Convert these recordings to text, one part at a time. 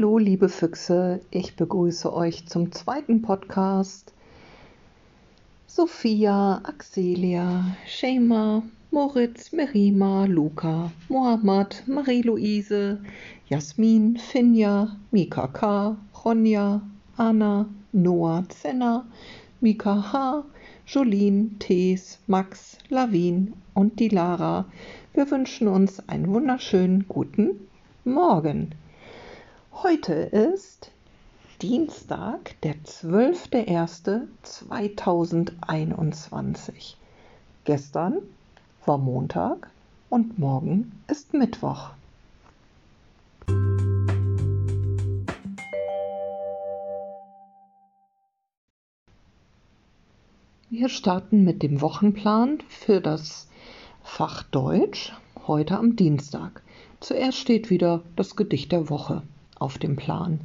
Hallo, liebe Füchse, ich begrüße euch zum zweiten Podcast. Sophia, Axelia, Shema, Moritz, Merima, Luca, Mohammad, Marie-Louise, Jasmin, Finja, Mika K., Ronja, Anna, Noah, Zenna, Mika H., Jolene, Thees, Max, Lavin und die Lara. Wir wünschen uns einen wunderschönen guten Morgen. Heute ist Dienstag, der 12.01.2021. Gestern war Montag und morgen ist Mittwoch. Wir starten mit dem Wochenplan für das Fach Deutsch heute am Dienstag. Zuerst steht wieder das Gedicht der Woche auf dem Plan.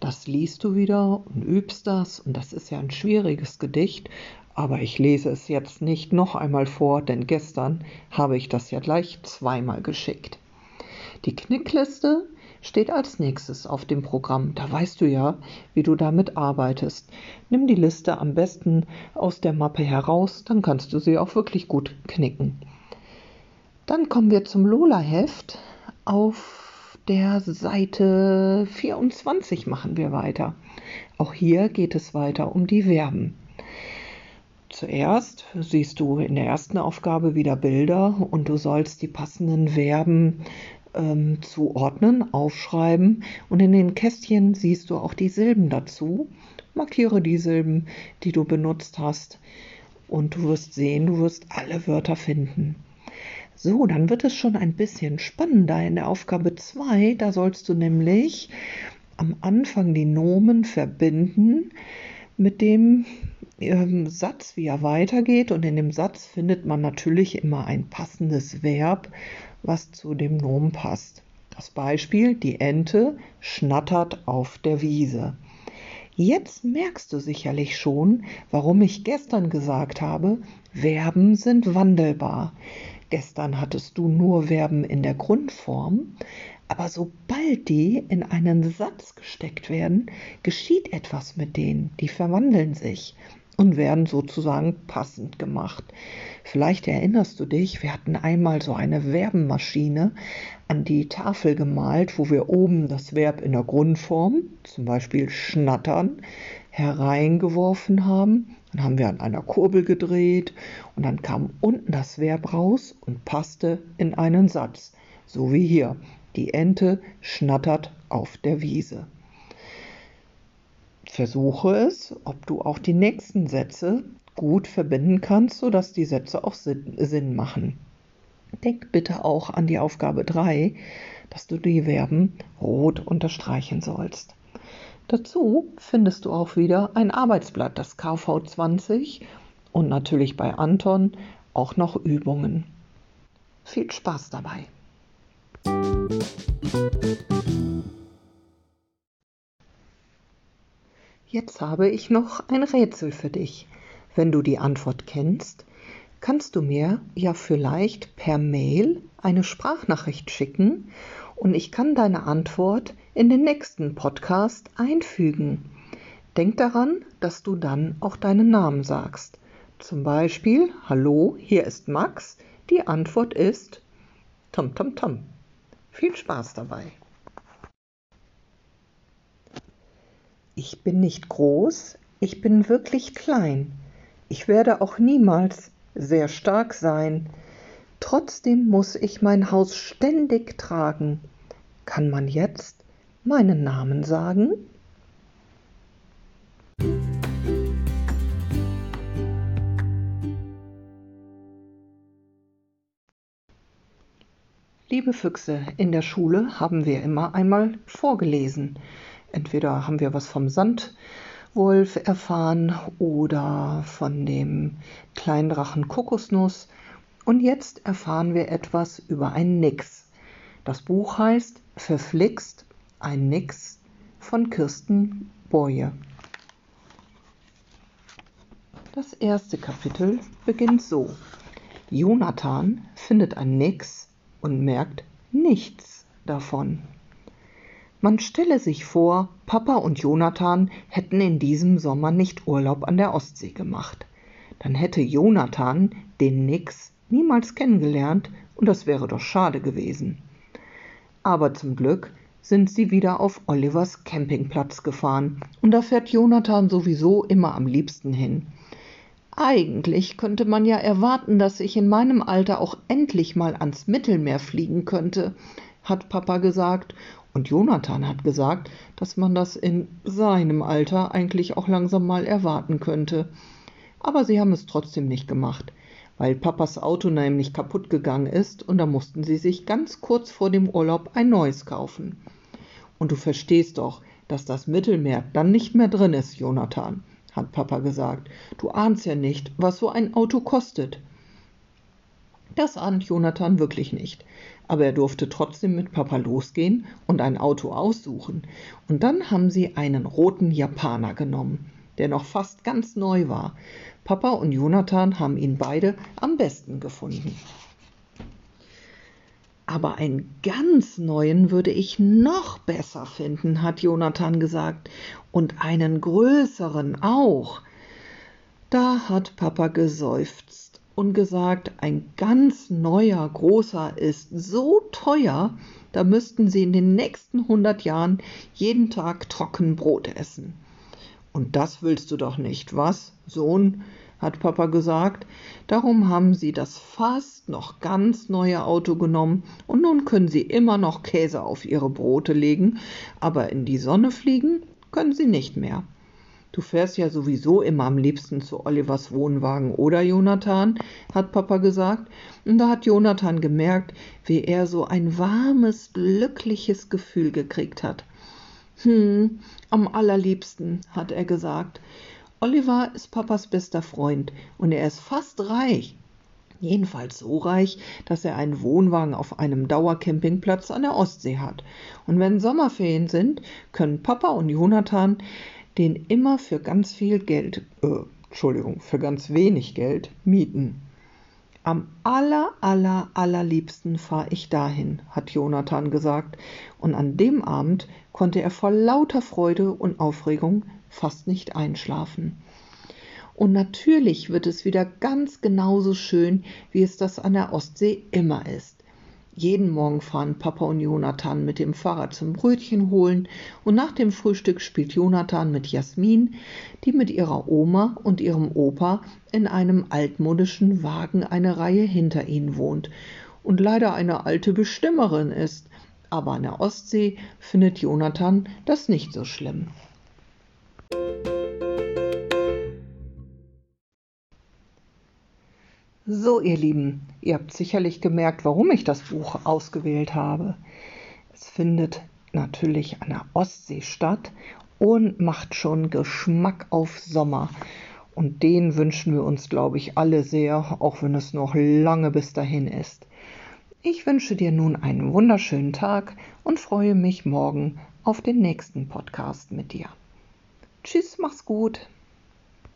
Das liest du wieder und übst das und das ist ja ein schwieriges Gedicht, aber ich lese es jetzt nicht noch einmal vor, denn gestern habe ich das ja gleich zweimal geschickt. Die Knickliste steht als nächstes auf dem Programm. Da weißt du ja, wie du damit arbeitest. Nimm die Liste am besten aus der Mappe heraus, dann kannst du sie auch wirklich gut knicken. Dann kommen wir zum Lola-Heft. Auf der Seite 24 machen wir weiter. Auch hier geht es weiter um die Verben. Zuerst siehst du in der ersten Aufgabe wieder Bilder und du sollst die passenden Verben ähm, zuordnen, aufschreiben und in den Kästchen siehst du auch die Silben dazu. Markiere die Silben, die du benutzt hast und du wirst sehen, du wirst alle Wörter finden. So, dann wird es schon ein bisschen spannender in der Aufgabe 2. Da sollst du nämlich am Anfang die Nomen verbinden mit dem ähm, Satz, wie er weitergeht. Und in dem Satz findet man natürlich immer ein passendes Verb, was zu dem Nomen passt. Das Beispiel, die Ente schnattert auf der Wiese. Jetzt merkst du sicherlich schon, warum ich gestern gesagt habe, Verben sind wandelbar. Gestern hattest du nur Verben in der Grundform, aber sobald die in einen Satz gesteckt werden, geschieht etwas mit denen, die verwandeln sich und werden sozusagen passend gemacht. Vielleicht erinnerst du dich, wir hatten einmal so eine Verbenmaschine an die Tafel gemalt, wo wir oben das Verb in der Grundform, zum Beispiel schnattern, hereingeworfen haben dann haben wir an einer Kurbel gedreht und dann kam unten das Verb raus und passte in einen Satz. So wie hier. Die Ente schnattert auf der Wiese. Versuche es, ob du auch die nächsten Sätze gut verbinden kannst, sodass die Sätze auch Sinn machen. Denk bitte auch an die Aufgabe 3, dass du die Verben rot unterstreichen sollst. Dazu findest du auch wieder ein Arbeitsblatt, das KV20 und natürlich bei Anton auch noch Übungen. Viel Spaß dabei! Jetzt habe ich noch ein Rätsel für dich. Wenn du die Antwort kennst, kannst du mir ja vielleicht per Mail eine Sprachnachricht schicken und ich kann deine Antwort in den nächsten Podcast einfügen. Denk daran, dass du dann auch deinen Namen sagst. Zum Beispiel, hallo, hier ist Max. Die Antwort ist Tom Tom Tom. Viel Spaß dabei. Ich bin nicht groß, ich bin wirklich klein. Ich werde auch niemals sehr stark sein. Trotzdem muss ich mein Haus ständig tragen. Kann man jetzt meinen Namen sagen? Liebe Füchse, in der Schule haben wir immer einmal vorgelesen. Entweder haben wir was vom Sandwolf erfahren oder von dem Kleindrachen Kokosnuss und jetzt erfahren wir etwas über ein Nix. Das Buch heißt Verflixt ein Nix von Kirsten Boye. Das erste Kapitel beginnt so. Jonathan findet ein Nix und merkt nichts davon. Man stelle sich vor, Papa und Jonathan hätten in diesem Sommer nicht Urlaub an der Ostsee gemacht. Dann hätte Jonathan den Nix niemals kennengelernt und das wäre doch schade gewesen. Aber zum Glück sind sie wieder auf Olivers Campingplatz gefahren und da fährt Jonathan sowieso immer am liebsten hin. Eigentlich könnte man ja erwarten, dass ich in meinem Alter auch endlich mal ans Mittelmeer fliegen könnte, hat Papa gesagt und Jonathan hat gesagt, dass man das in seinem Alter eigentlich auch langsam mal erwarten könnte. Aber sie haben es trotzdem nicht gemacht, weil Papas Auto nämlich kaputt gegangen ist und da mussten sie sich ganz kurz vor dem Urlaub ein neues kaufen. Und du verstehst doch, dass das Mittelmeer dann nicht mehr drin ist, Jonathan, hat Papa gesagt. Du ahnst ja nicht, was so ein Auto kostet. Das ahnt Jonathan wirklich nicht. Aber er durfte trotzdem mit Papa losgehen und ein Auto aussuchen. Und dann haben sie einen roten Japaner genommen, der noch fast ganz neu war. Papa und Jonathan haben ihn beide am besten gefunden. Aber einen ganz neuen würde ich noch besser finden, hat Jonathan gesagt, und einen größeren auch. Da hat Papa geseufzt und gesagt, ein ganz neuer, großer ist so teuer, da müssten sie in den nächsten hundert Jahren jeden Tag trocken Brot essen. Und das willst du doch nicht, was, Sohn? hat Papa gesagt. Darum haben sie das fast noch ganz neue Auto genommen und nun können sie immer noch Käse auf ihre Brote legen, aber in die Sonne fliegen können sie nicht mehr. Du fährst ja sowieso immer am liebsten zu Olivers Wohnwagen, oder Jonathan? hat Papa gesagt. Und da hat Jonathan gemerkt, wie er so ein warmes, glückliches Gefühl gekriegt hat. Hm, am allerliebsten, hat er gesagt. Oliver ist Papas bester Freund und er ist fast reich. Jedenfalls so reich, dass er einen Wohnwagen auf einem Dauercampingplatz an der Ostsee hat. Und wenn Sommerferien sind, können Papa und Jonathan den immer für ganz viel Geld, äh, Entschuldigung, für ganz wenig Geld mieten. Am aller, aller, allerliebsten fahre ich dahin, hat Jonathan gesagt, und an dem Abend konnte er vor lauter Freude und Aufregung fast nicht einschlafen. Und natürlich wird es wieder ganz genauso schön, wie es das an der Ostsee immer ist. Jeden Morgen fahren Papa und Jonathan mit dem Fahrrad zum Brötchen holen und nach dem Frühstück spielt Jonathan mit Jasmin, die mit ihrer Oma und ihrem Opa in einem altmodischen Wagen eine Reihe hinter ihnen wohnt und leider eine alte Bestimmerin ist. Aber an der Ostsee findet Jonathan das nicht so schlimm. So, ihr Lieben, ihr habt sicherlich gemerkt, warum ich das Buch ausgewählt habe. Es findet natürlich an der Ostsee statt und macht schon Geschmack auf Sommer. Und den wünschen wir uns, glaube ich, alle sehr, auch wenn es noch lange bis dahin ist. Ich wünsche dir nun einen wunderschönen Tag und freue mich morgen auf den nächsten Podcast mit dir. Tschüss, mach's gut.